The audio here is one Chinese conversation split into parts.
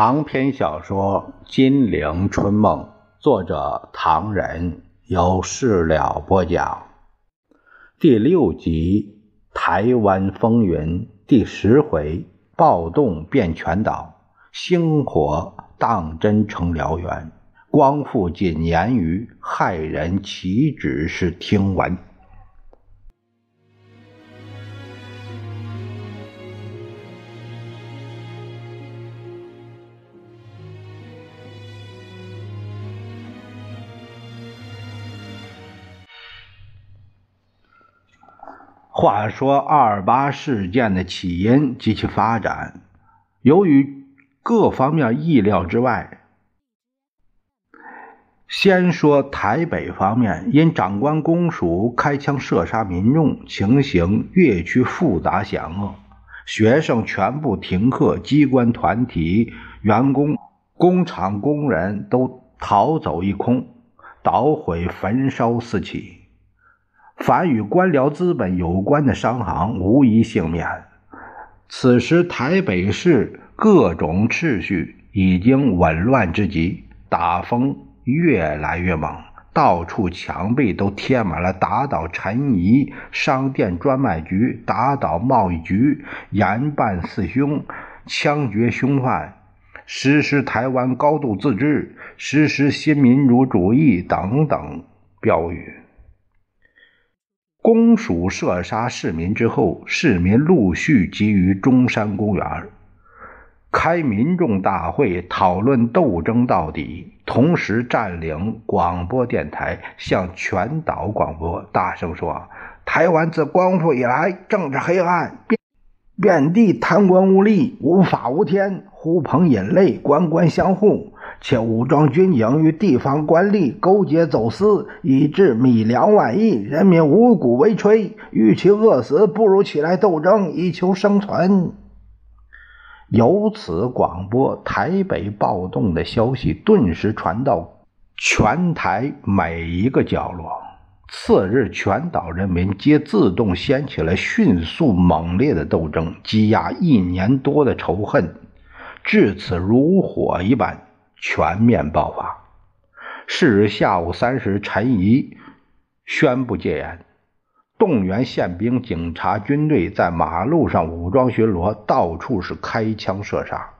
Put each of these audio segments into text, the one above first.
长篇小说《金陵春梦》，作者唐人，由事了播讲。第六集《台湾风云》第十回：暴动遍全岛，星火当真成燎原。光复仅言于害人岂止是听闻。话说二八事件的起因及其发展，由于各方面意料之外。先说台北方面，因长官公署开枪射杀民众，情形越趋复杂险恶，学生全部停课，机关团体、员工、工厂工人都逃走一空，捣毁焚烧四起。凡与官僚资本有关的商行无一幸免。此时台北市各种秩序已经紊乱之极，打风越来越猛，到处墙壁都贴满了打倒陈仪商店专卖局、打倒贸易局、严办四凶、枪决凶犯、实施台湾高度自治、实施新民主主义等等标语。公署射杀市民之后，市民陆续集于中山公园，开民众大会，讨论斗争到底。同时占领广播电台，向全岛广播，大声说：“台湾自光复以来，政治黑暗，遍遍地贪官污吏，无法无天，呼朋引类，官官相护。”且武装军警与地方官吏勾结走私，以致米粮万亿，人民无谷为炊。与其饿死，不如起来斗争，以求生存。由此广播台北暴动的消息，顿时传到全台每一个角落。次日，全岛人民皆自动掀起了迅速猛烈的斗争，积压一年多的仇恨，至此如火一般。全面爆发。是日下午三时，陈仪宣布戒严，动员宪兵、警察、军队在马路上武装巡逻，到处是开枪射杀。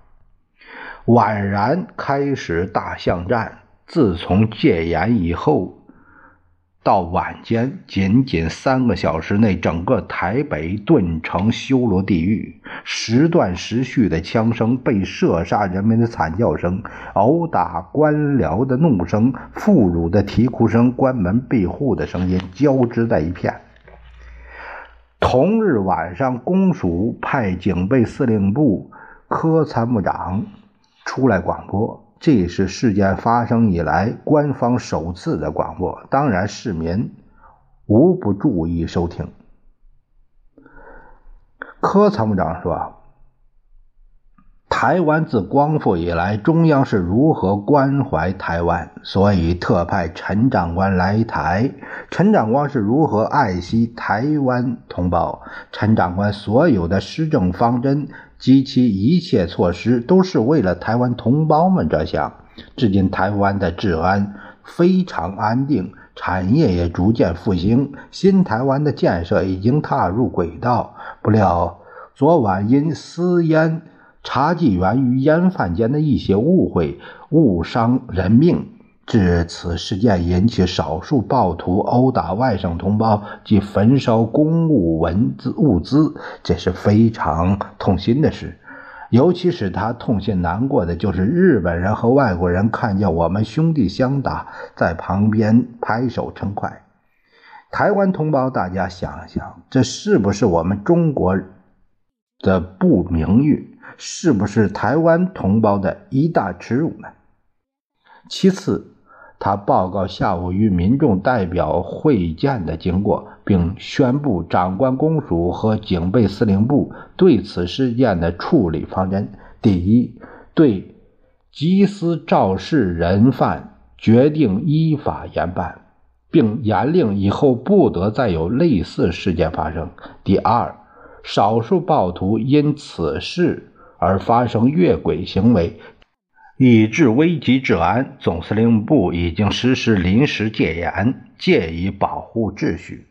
宛然开始大巷战。自从戒严以后。到晚间，仅仅三个小时内，整个台北顿成修罗地狱。时断时续的枪声、被射杀人民的惨叫声、殴打官僚的怒声、妇孺的啼哭声、关门闭户的声音交织在一片。同日晚上，公署派警备司令部科参谋长出来广播。这是事件发生以来官方首次的广播，当然市民无不注意收听。柯参谋长说：“台湾自光复以来，中央是如何关怀台湾，所以特派陈长官来台。陈长官是如何爱惜台湾同胞？陈长官所有的施政方针。”及其一切措施都是为了台湾同胞们着想。至今，台湾的治安非常安定，产业也逐渐复兴，新台湾的建设已经踏入轨道。不料，昨晚因私烟茶纪元与烟贩间的一些误会，误伤人命。至此事件引起少数暴徒殴打外省同胞及焚烧公务文字物资，这是非常痛心的事。尤其使他痛心难过的，就是日本人和外国人看见我们兄弟相打，在旁边拍手称快。台湾同胞，大家想想，这是不是我们中国的不名誉？是不是台湾同胞的一大耻辱呢？其次。他报告下午与民众代表会见的经过，并宣布长官公署和警备司令部对此事件的处理方针：第一，对缉私肇事人犯决定依法严办，并严令以后不得再有类似事件发生；第二，少数暴徒因此事而发生越轨行为。以治危急治安，总司令部已经实施临时戒严，借以保护秩序，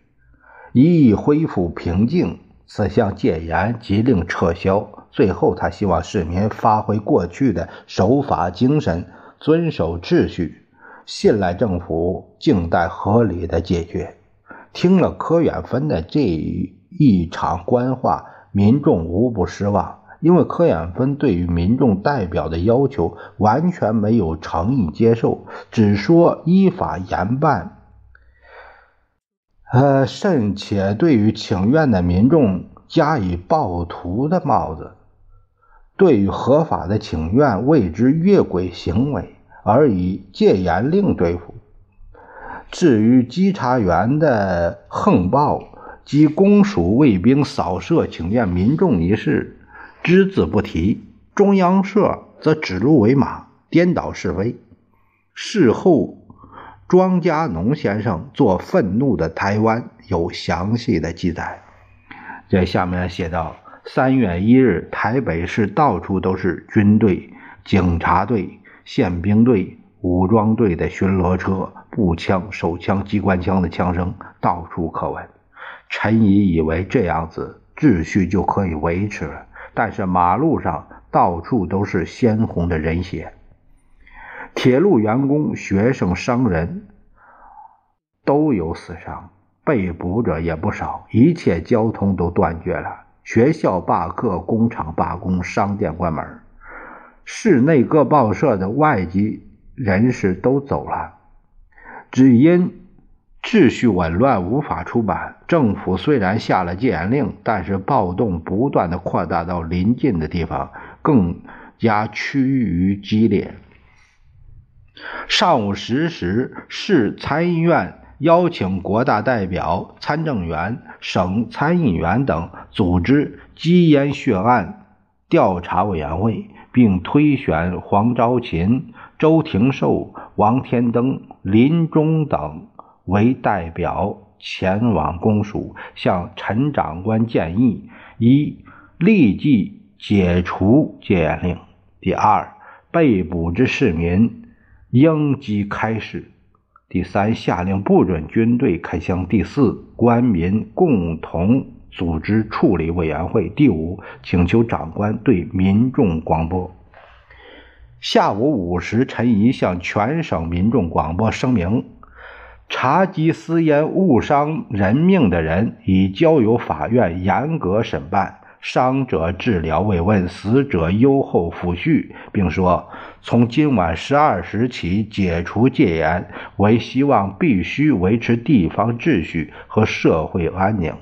一恢复平静。此项戒严即令撤销。最后，他希望市民发挥过去的守法精神，遵守秩序，信赖政府，静待合理的解决。听了柯远芬的这一场官话，民众无不失望。因为柯远芬对于民众代表的要求完全没有诚意接受，只说依法严办，呃，甚且对于请愿的民众加以暴徒的帽子，对于合法的请愿谓之越轨行为，而以戒严令对付。至于稽查员的横暴及公署卫兵扫射请愿民众一事，只字不提，中央社则指鹿为马，颠倒是非。事后，庄家农先生做《愤怒的台湾》有详细的记载。这下面写道：三月一日，台北市到处都是军队、警察队、宪兵队、武装队的巡逻车，步枪、手枪、机关枪的枪声到处可闻。陈仪以为这样子秩序就可以维持了。但是马路上到处都是鲜红的人血，铁路员工、学生、商人都有死伤，被捕者也不少，一切交通都断绝了。学校罢课，工厂罢工，商店关门，市内各报社的外籍人士都走了，只因。秩序紊乱，无法出版。政府虽然下了戒严令，但是暴动不断的扩大到邻近的地方，更加趋于激烈。上午十时，市参议院邀请国大代表、参政员、省参议员等组织基烟血案调查委员会，并推选黄昭勤、周廷寿、王天登、林中等。为代表前往公署，向陈长官建议：一、立即解除戒严令；第二，被捕之市民应即开释；第三，下令不准军队开枪；第四，官民共同组织处理委员会；第五，请求长官对民众广播。下午五时，陈仪向全省民众广播声明。查缉私烟误伤人命的人，已交由法院严格审判。伤者治疗慰问，死者优厚抚恤，并说：从今晚十二时起解除戒严，为希望必须维持地方秩序和社会安宁。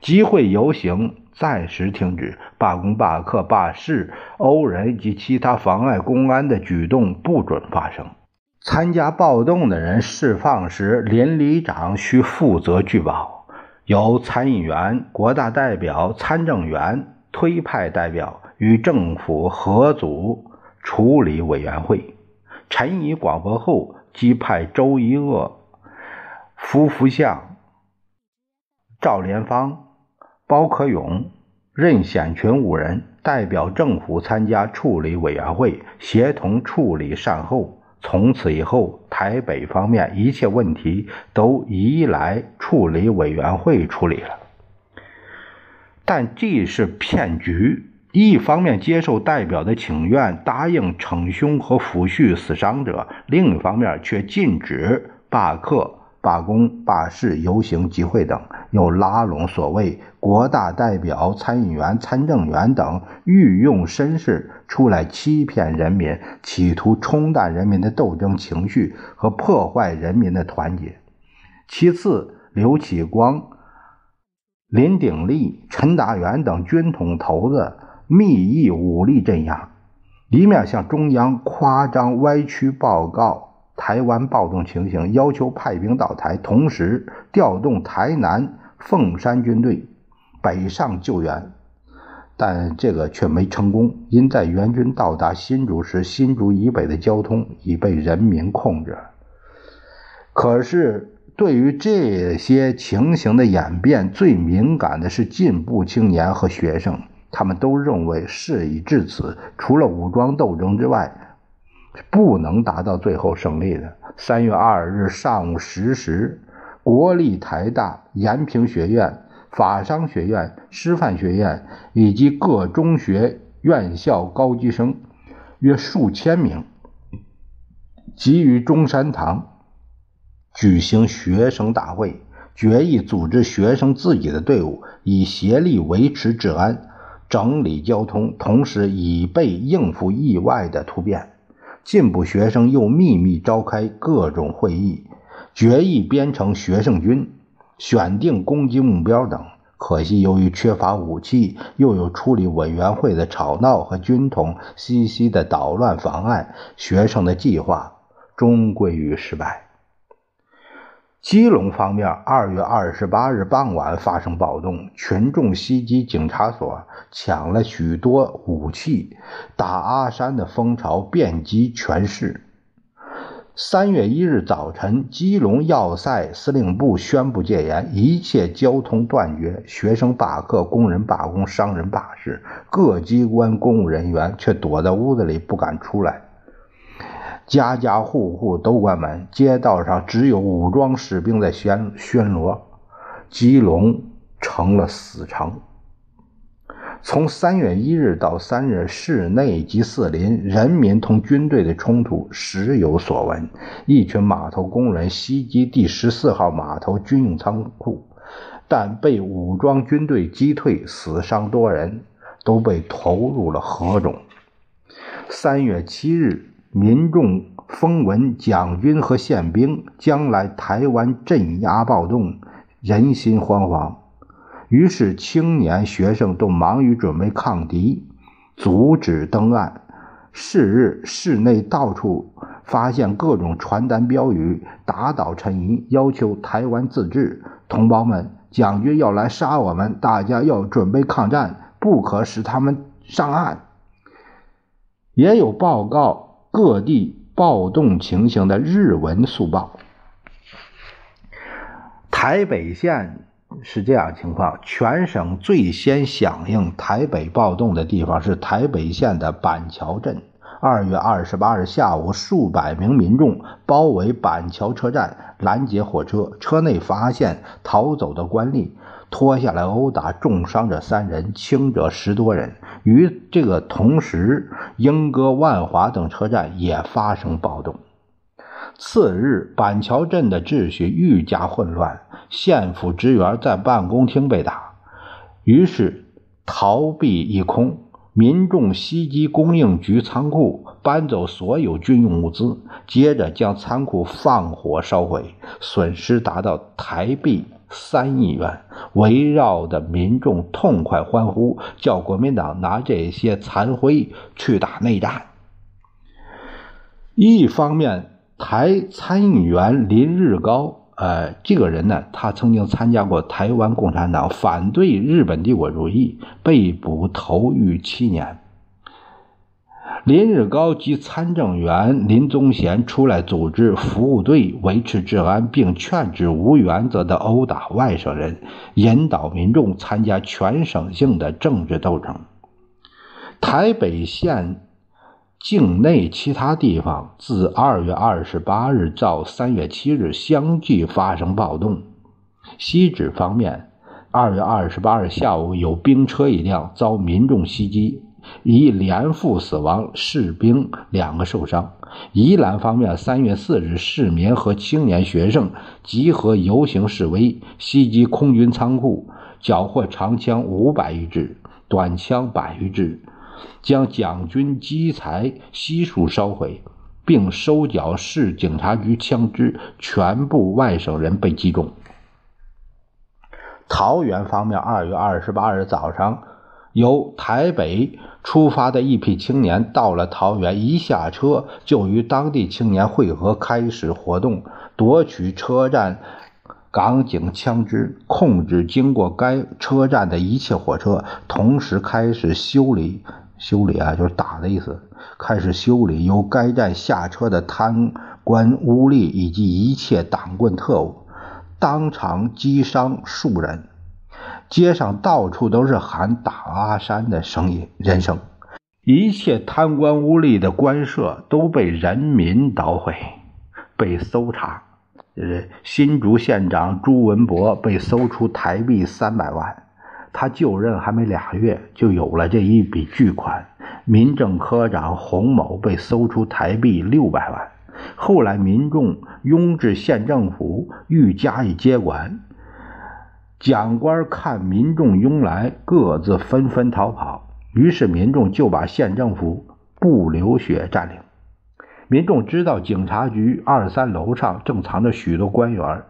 集会游行暂时停止，罢工、罢课、罢市、殴人及其他妨碍公安的举动不准发生。参加暴动的人释放时，邻里长需负责拒保，由参议员、国大代表、参政员推派代表与政府合组处理委员会。陈仪广播后，即派周一鄂、夫福相、赵连芳、包可勇、任显群五人代表政府参加处理委员会，协同处理善后。从此以后，台北方面一切问题都移来处理委员会处理了。但这是骗局，一方面接受代表的请愿，答应逞凶和抚恤死伤者；另一方面却禁止罢课。罢工、罢市、游行、集会等，又拉拢所谓国大代表、参议员、参政员等御用绅士出来欺骗人民，企图冲淡人民的斗争情绪和破坏人民的团结。其次，刘启光、林鼎立、陈达元等军统头子密议武力镇压，一面向中央夸张歪曲报告。台湾暴动情形，要求派兵到台，同时调动台南、凤山军队北上救援，但这个却没成功，因在援军到达新竹时，新竹以北的交通已被人民控制。可是，对于这些情形的演变，最敏感的是进步青年和学生，他们都认为事已至此，除了武装斗争之外。不能达到最后胜利的。三月二日上午十时，国立台大、延平学院、法商学院、师范学院以及各中学院校高级生约数千名，集于中山堂举行学生大会，决议组织学生自己的队伍，以协力维持治安、整理交通，同时以备应付意外的突变。进步学生又秘密召开各种会议，决议编成学生军，选定攻击目标等。可惜由于缺乏武器，又有处理委员会的吵闹和军统西西的捣乱妨碍，学生的计划终归于失败。基隆方面，二月二十八日傍晚发生暴动，群众袭击警察所，抢了许多武器，打阿山的风潮遍及全市。三月一日早晨，基隆要塞司令部宣布戒严，一切交通断绝，学生罢课，工人罢工，商人罢市，各机关公务人员却躲在屋子里不敢出来。家家户户都关门，街道上只有武装士兵在巡巡逻，基隆成了死城。从三月一日到三日，市内及四邻人民同军队的冲突时有所闻。一群码头工人袭击第十四号码头军用仓库，但被武装军队击退，死伤多人，都被投入了河中。三月七日。民众风闻蒋军和宪兵将来台湾镇压暴动，人心惶惶，于是青年学生都忙于准备抗敌，阻止登岸。是日，市内到处发现各种传单标语，打倒陈仪，要求台湾自治。同胞们，蒋军要来杀我们，大家要准备抗战，不可使他们上岸。也有报告。各地暴动情形的日文速报。台北县是这样情况：全省最先响应台北暴动的地方是台北县的板桥镇。二月二十八日下午，数百名民众包围板桥车站，拦截火车，车内发现逃走的官吏。拖下来殴打，重伤者三人，轻者十多人。与这个同时，莺歌、万华等车站也发生暴动。次日，板桥镇的秩序愈加混乱，县府职员在办公厅被打，于是逃避一空。民众袭击供应局仓库，搬走所有军用物资，接着将仓库放火烧毁，损失达到台币。三亿元，围绕的民众痛快欢呼，叫国民党拿这些残灰去打内战。一方面，台参议员林日高，呃，这个人呢，他曾经参加过台湾共产党，反对日本帝国主义，被捕投狱七年。林日高及参政员林宗贤出来组织服务队维持治安，并劝止无原则的殴打外省人，引导民众参加全省性的政治斗争。台北县境内其他地方自二月二十八日到三月七日相继发生暴动。西址方面，二月二十八日下午有兵车一辆遭民众袭击。一连副死亡，士兵两个受伤。宜兰方面，三月四日，市民和青年学生集合游行示威，袭击空军仓库，缴获长枪五百余支，短枪百余支，将蒋军机材悉数烧毁，并收缴市警察局枪支，全部外省人被击中。桃园方面，二月二十八日早上。由台北出发的一批青年到了桃园，一下车就与当地青年会合，开始活动，夺取车站港警枪支，控制经过该车站的一切火车，同时开始修理修理啊，就是打的意思，开始修理由该站下车的贪官污吏以及一切党棍特务，当场击伤数人。街上到处都是喊打阿山的声音，人声。一切贪官污吏的官舍都被人民捣毁，被搜查。呃，新竹县长朱文博被搜出台币三百万，他就任还没俩月，就有了这一笔巨款。民政科长洪某被搜出台币六百万，后来民众拥至县政府，欲加以接管。蒋官看民众拥来，各自纷纷逃跑，于是民众就把县政府不流血占领。民众知道警察局二三楼上正藏着许多官员，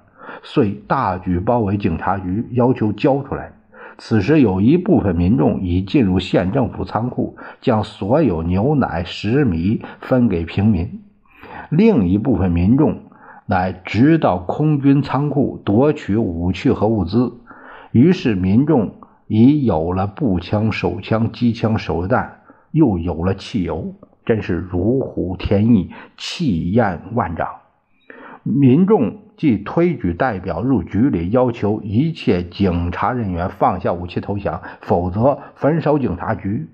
遂大举包围警察局，要求交出来。此时有一部分民众已进入县政府仓库，将所有牛奶、食米分给平民；另一部分民众乃直到空军仓库夺取武器和物资。于是民众已有了步枪、手枪、机枪、手榴弹，又有了汽油。真是如虎添翼，气焰万丈。民众即推举代表入局里，要求一切警察人员放下武器投降，否则焚烧警察局。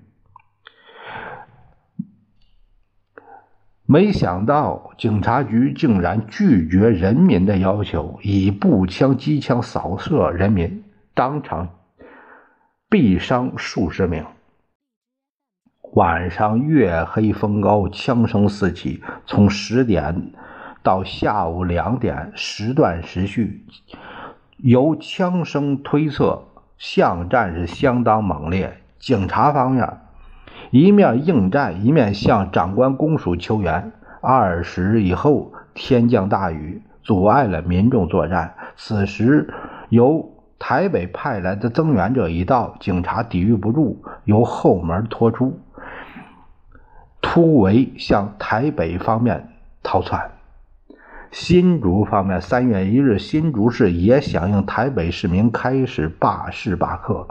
没想到警察局竟然拒绝人民的要求，以步枪、机枪扫射人民，当场毙伤数十名。晚上月黑风高，枪声四起。从十点到下午两点，时断时续。由枪声推测，巷战是相当猛烈。警察方面一面应战，一面向长官公署求援。二时以后，天降大雨，阻碍了民众作战。此时由台北派来的增援者一到，警察抵御不住，由后门拖出。突围向台北方面逃窜。新竹方面，三月一日，新竹市也响应台北市民开始罢市罢课。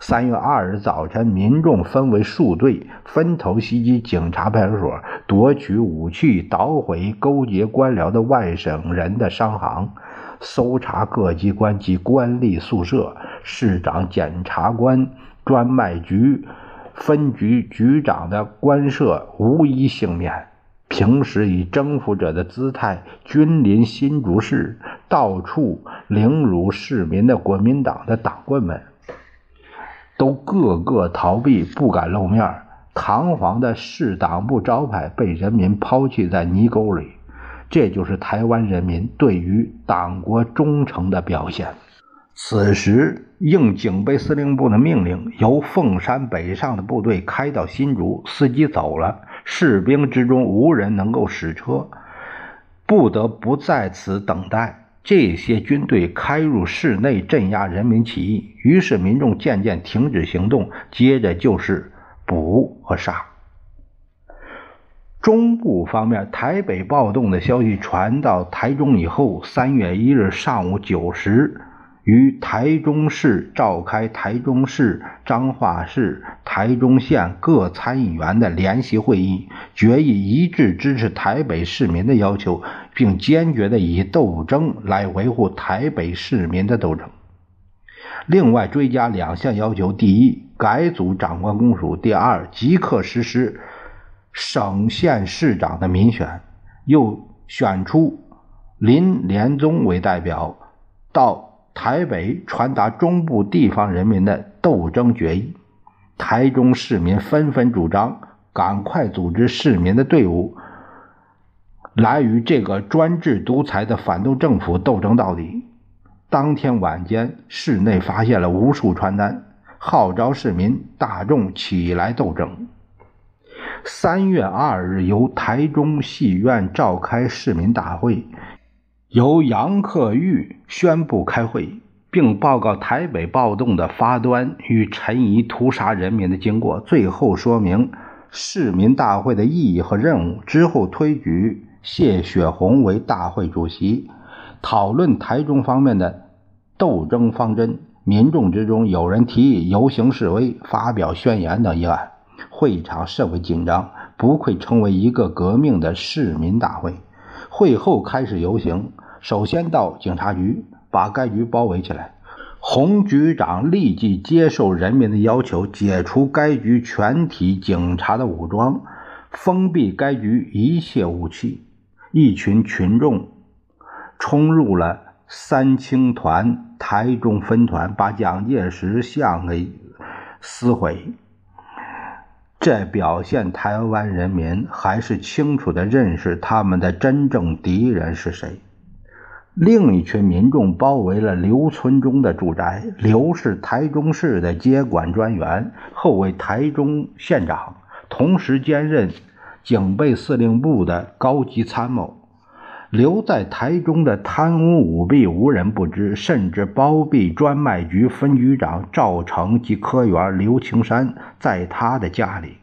三月二日早晨，民众分为数队，分头袭击警察派出所，夺取武器，捣毁勾结官僚的外省人的商行，搜查各机关及官吏宿舍、市长、检察官专卖局。分局局长的官舍无一幸免，平时以征服者的姿态君临新竹市，到处凌辱市民的国民党的党棍们，都个个逃避，不敢露面。堂皇的市党部招牌被人民抛弃在泥沟里，这就是台湾人民对于党国忠诚的表现。此时，应警备司令部的命令，由凤山北上的部队开到新竹，司机走了，士兵之中无人能够驶车，不得不在此等待。这些军队开入市内镇压人民起义，于是民众渐渐停止行动，接着就是捕和杀。中部方面，台北暴动的消息传到台中以后，三月一日上午九时。于台中市召开台中市、彰化市、台中县各参议员的联席会议，决议一致支持台北市民的要求，并坚决的以斗争来维护台北市民的斗争。另外追加两项要求：第一，改组长官公署；第二，即刻实施省县市长的民选。又选出林连宗为代表，到。台北传达中部地方人民的斗争决议，台中市民纷纷主张赶快组织市民的队伍，来与这个专制独裁的反动政府斗争到底。当天晚间，市内发现了无数传单，号召市民大众起来斗争。三月二日，由台中戏院召开市民大会。由杨克玉宣布开会，并报告台北暴动的发端与陈仪屠杀人民的经过，最后说明市民大会的意义和任务。之后推举谢雪红为大会主席，讨论台中方面的斗争方针。民众之中有人提议游行示威、发表宣言等议案。会场甚为紧张，不愧称为一个革命的市民大会。会后开始游行，首先到警察局，把该局包围起来。洪局长立即接受人民的要求，解除该局全体警察的武装，封闭该局一切武器。一群群众冲入了三青团台中分团，把蒋介石像给撕毁。这表现台湾人民还是清楚地认识他们的真正敌人是谁。另一群民众包围了刘存忠的住宅。刘是台中市的接管专员，后为台中县长，同时兼任警备司令部的高级参谋。刘在台中的贪污舞弊无人不知，甚至包庇专卖局分局长赵成及科员刘青山在他的家里。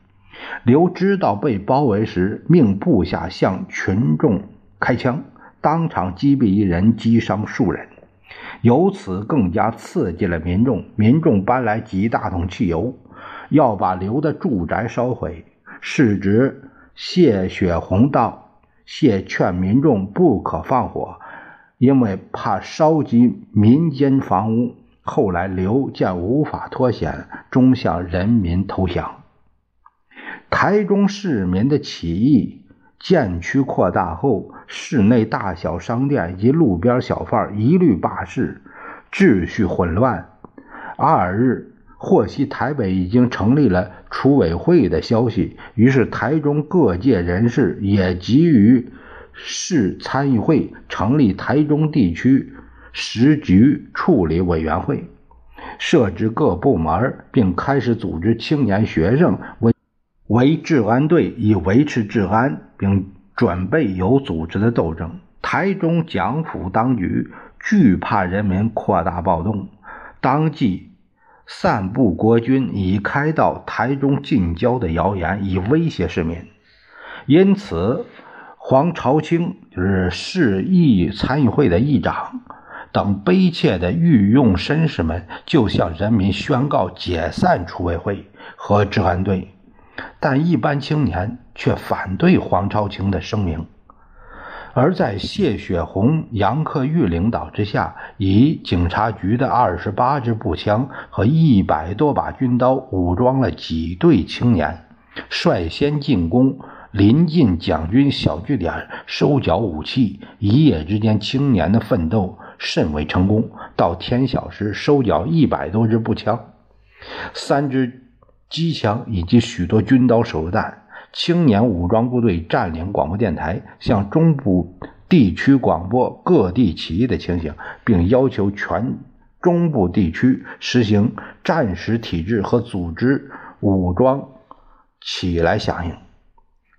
刘知道被包围时，命部下向群众开枪。当场击毙一人，击伤数人，由此更加刺激了民众。民众搬来几大桶汽油，要把刘的住宅烧毁。市值谢雪红道：“谢劝民众不可放火，因为怕烧及民间房屋。”后来刘见无法脱险，终向人民投降。台中市民的起义。建区扩大后，市内大小商店及路边小贩一律罢市，秩序混乱。二日，获悉台北已经成立了储委会的消息，于是台中各界人士也急于市参议会成立台中地区时局处理委员会，设置各部门，并开始组织青年学生为。为治安队以维持治安，并准备有组织的斗争。台中蒋府当局惧怕人民扩大暴动，当即散布国军已开到台中近郊的谣言，以威胁市民。因此，黄朝清就是市议参议会的议长等卑怯的御用绅士们，就向人民宣告解散储委会和治安队。但一般青年却反对黄朝清的声明，而在谢雪红、杨克玉领导之下，以警察局的二十八支步枪和一百多把军刀，武装了几队青年，率先进攻临近蒋军小据点，收缴武器。一夜之间，青年的奋斗甚为成功。到天晓时，收缴一百多支步枪，三支。机枪以及许多军刀、手榴弹。青年武装部队占领广播电台，向中部地区广播各地起义的情形，并要求全中部地区实行战时体制和组织武装起来响应。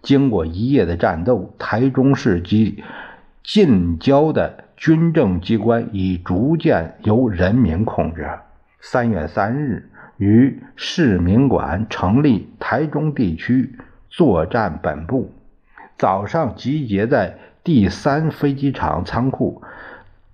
经过一夜的战斗，台中市及近郊的军政机关已逐渐由人民控制。三月三日。于市民馆成立台中地区作战本部。早上集结在第三飞机场仓库，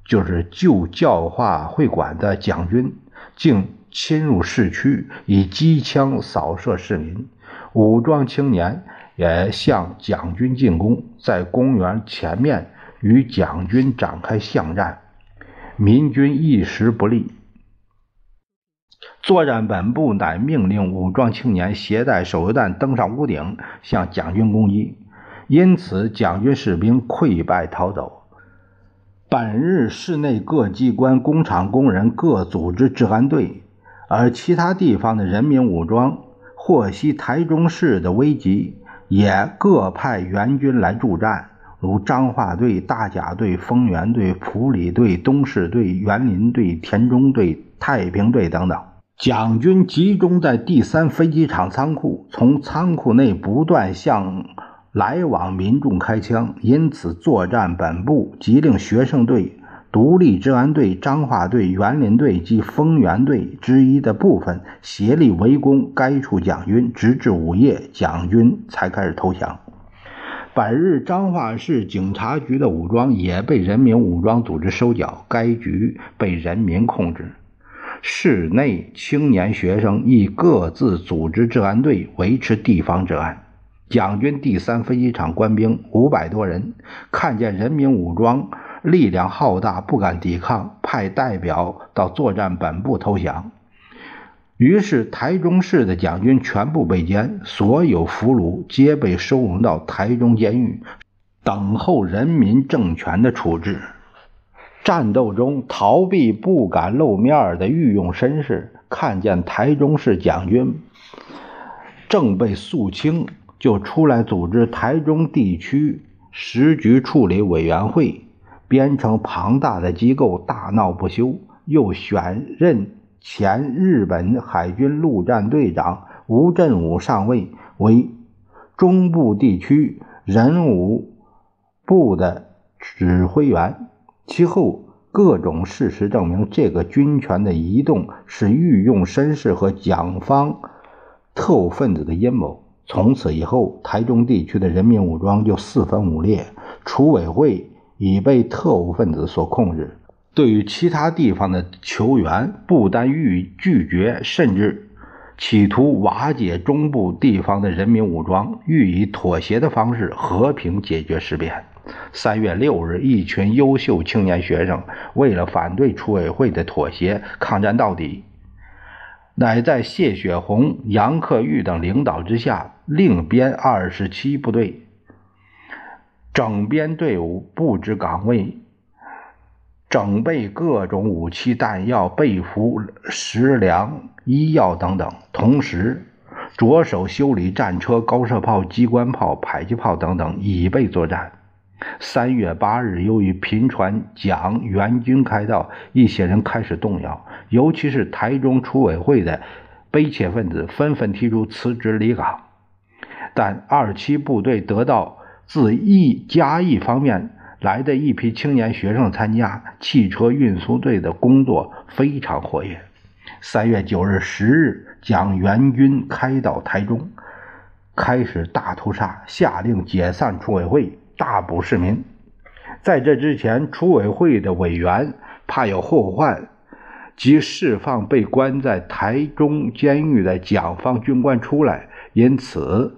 就是旧教化会馆的蒋军，竟侵入市区，以机枪扫射市民。武装青年也向蒋军进攻，在公园前面与蒋军展开巷战，民军一时不利。作战本部乃命令武装青年携带手榴弹登上屋顶，向蒋军攻击。因此，蒋军士兵溃败逃走。本日，市内各机关、工厂工人各组织治安队，而其他地方的人民武装获悉台中市的危急，也各派援军来助战，如彰化队、大甲队、丰原队、普里队、东市队、园林队、田中队、太平队等等。蒋军集中在第三飞机场仓库，从仓库内不断向来往民众开枪，因此作战本部即令学生队、独立治安队、彰化队、园林队及丰原队之一的部分协力围攻该处蒋军，直至午夜，蒋军才开始投降。本日，彰化市警察局的武装也被人民武装组织收缴，该局被人民控制。市内青年学生亦各自组织治安队，维持地方治安。蒋军第三飞机场官兵五百多人，看见人民武装力量浩大，不敢抵抗，派代表到作战本部投降。于是，台中市的蒋军全部被歼，所有俘虏皆被收容到台中监狱，等候人民政权的处置。战斗中逃避不敢露面的御用绅士，看见台中市将军正被肃清，就出来组织台中地区时局处理委员会，编成庞大的机构，大闹不休，又选任。前日本海军陆战队长吴振武上尉为中部地区人武部的指挥员。其后各种事实证明，这个军权的移动是御用绅士和蒋方特务分子的阴谋。从此以后，台中地区的人民武装就四分五裂，储委会已被特务分子所控制。对于其他地方的求援，不但予以拒绝，甚至企图瓦解中部地方的人民武装，予以妥协的方式和平解决事变。三月六日，一群优秀青年学生为了反对储委会的妥协，抗战到底，乃在谢雪红、杨克玉等领导之下，另编二十七部队，整编队伍，布置岗位。整备各种武器弹药、被服、食粮、医药等等，同时着手修理战车、高射炮、机关炮、迫击炮等等，以备作战。三月八日，由于频传蒋援军开道，一些人开始动摇，尤其是台中储委会的卑怯分子，纷纷提出辞职离岗。但二七部队得到自义嘉义方面。来的一批青年学生参加汽车运输队的工作非常活跃。三月九日、十日，蒋援军开到台中，开始大屠杀，下令解散储委会，大捕市民。在这之前，储委会的委员怕有后患，即释放被关在台中监狱的蒋方军官出来，因此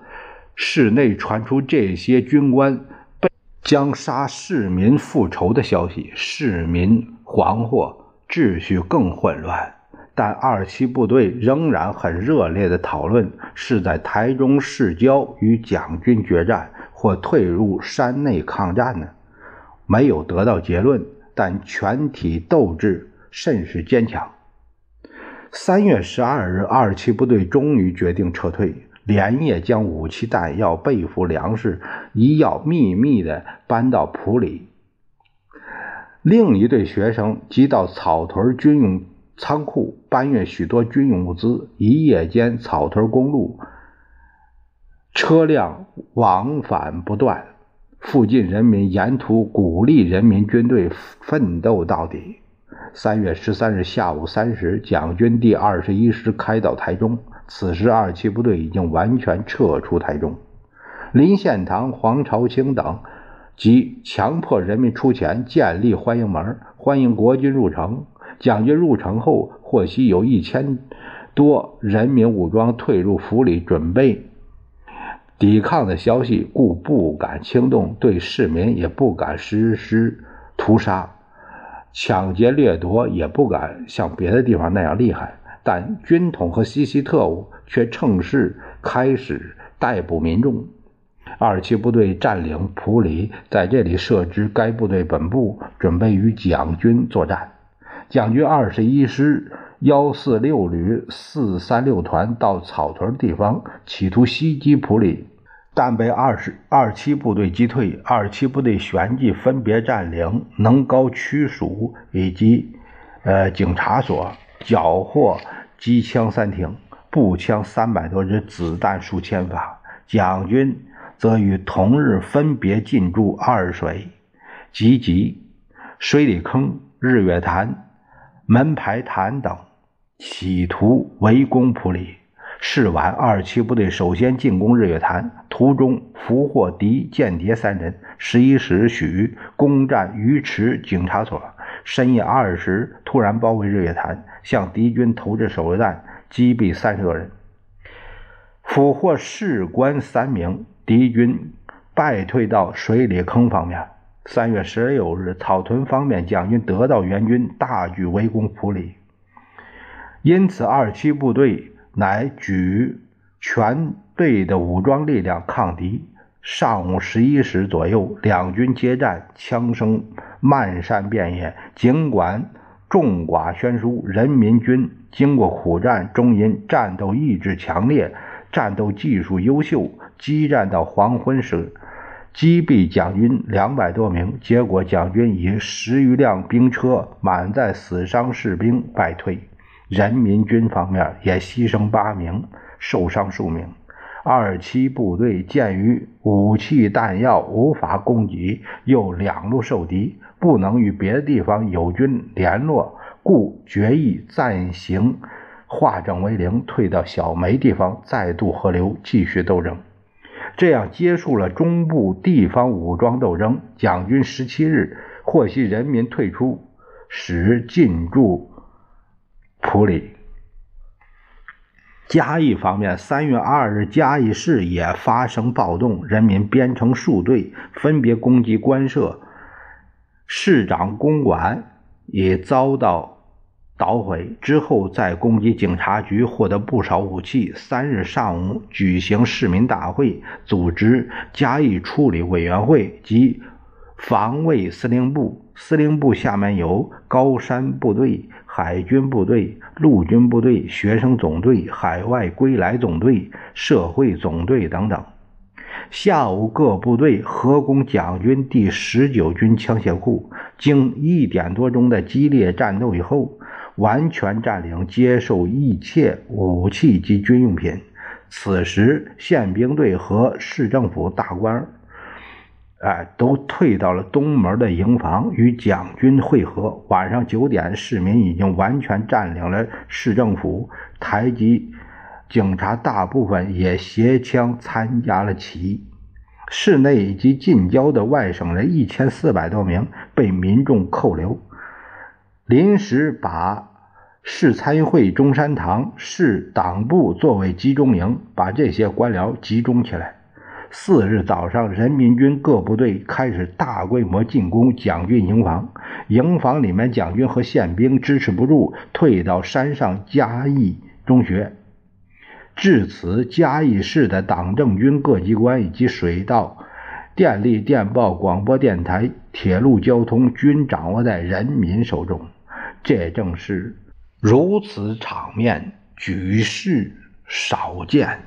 市内传出这些军官。将杀市民复仇的消息，市民惶惑，秩序更混乱。但二七部队仍然很热烈的讨论是在台中市郊与蒋军决战，或退入山内抗战呢？没有得到结论，但全体斗志甚是坚强。三月十二日，二七部队终于决定撤退。连夜将武器弹药、被服粮食、医药秘密地搬到普里。另一队学生即到草屯军用仓库搬运许多军用物资。一夜间，草屯公路车辆往返不断，附近人民沿途鼓励人民军队奋斗到底。三月十三日下午三时，蒋军第二十一师开到台中。此时，二七部队已经完全撤出台中。林献堂、黄朝清等即强迫人民出钱建立欢迎门，欢迎国军入城。蒋军入城后，获悉有一千多人民武装退入府里，准备抵抗的消息，故不敢轻动，对市民也不敢实施屠杀、抢劫掠夺，也不敢像别的地方那样厉害。但军统和西西特务却趁势开始逮捕民众。二七部队占领普里，在这里设置该部队本部，准备与蒋军作战。蒋军二十一师幺四六旅四三六团到草屯地方，企图袭击普里，但被二十二七部队击退。二七部队旋即分别占领能高区署以及呃警察所。缴获机枪三挺，步枪三百多支，子弹数千发。蒋军则于同日分别进驻二水、集集、水里坑、日月潭、门牌潭等，企图围攻普里。是晚，二七部队首先进攻日月潭，途中俘获敌间谍三人。十一时许，攻占鱼池警察所。深夜二时，突然包围日月潭。向敌军投掷手榴弹，击毙三十多人，俘获士官三名。敌军败退到水里坑方面。三月十六日，草屯方面将军得到援军，大举围攻普里。因此，二七部队乃举全队的武装力量抗敌。上午十一时左右，两军接战，枪声漫山遍野。尽管众寡悬殊，人民军经过苦战，终因战斗意志强烈、战斗技术优秀，激战到黄昏时，击毙蒋军两百多名。结果，蒋军以十余辆兵车满载死伤士兵败退，人民军方面也牺牲八名，受伤数名。二七部队鉴于武器弹药无法供给，又两路受敌，不能与别的地方友军联络，故决议暂行化整为零，退到小梅地方，再渡河流继续斗争。这样结束了中部地方武装斗争。蒋军十七日获悉人民退出，使进驻普里。嘉义方面，三月二日，嘉义市也发生暴动，人民编成数队，分别攻击官舍、市长公馆，也遭到捣毁。之后再攻击警察局，获得不少武器。三日上午举行市民大会，组织嘉义处理委员会及防卫司令部。司令部下面有高山部队。海军部队、陆军部队、学生总队、海外归来总队、社会总队等等。下午，各部队合攻蒋军第十九军枪械库，经一点多钟的激烈战斗以后，完全占领，接受一切武器及军用品。此时，宪兵队和市政府大官。哎，都退到了东门的营房与蒋军会合。晚上九点，市民已经完全占领了市政府，台籍警察大部分也携枪参加了起义。市内以及近郊的外省人一千四百多名被民众扣留，临时把市参议会中山堂、市党部作为集中营，把这些官僚集中起来。四日早上，人民军各部队开始大规模进攻蒋军营房。营房里面，蒋军和宪兵支持不住，退到山上嘉义中学。至此，嘉义市的党政军各机关以及水道、电力、电报、广播电台、铁路交通均掌握在人民手中。这正是如此场面，举世少见。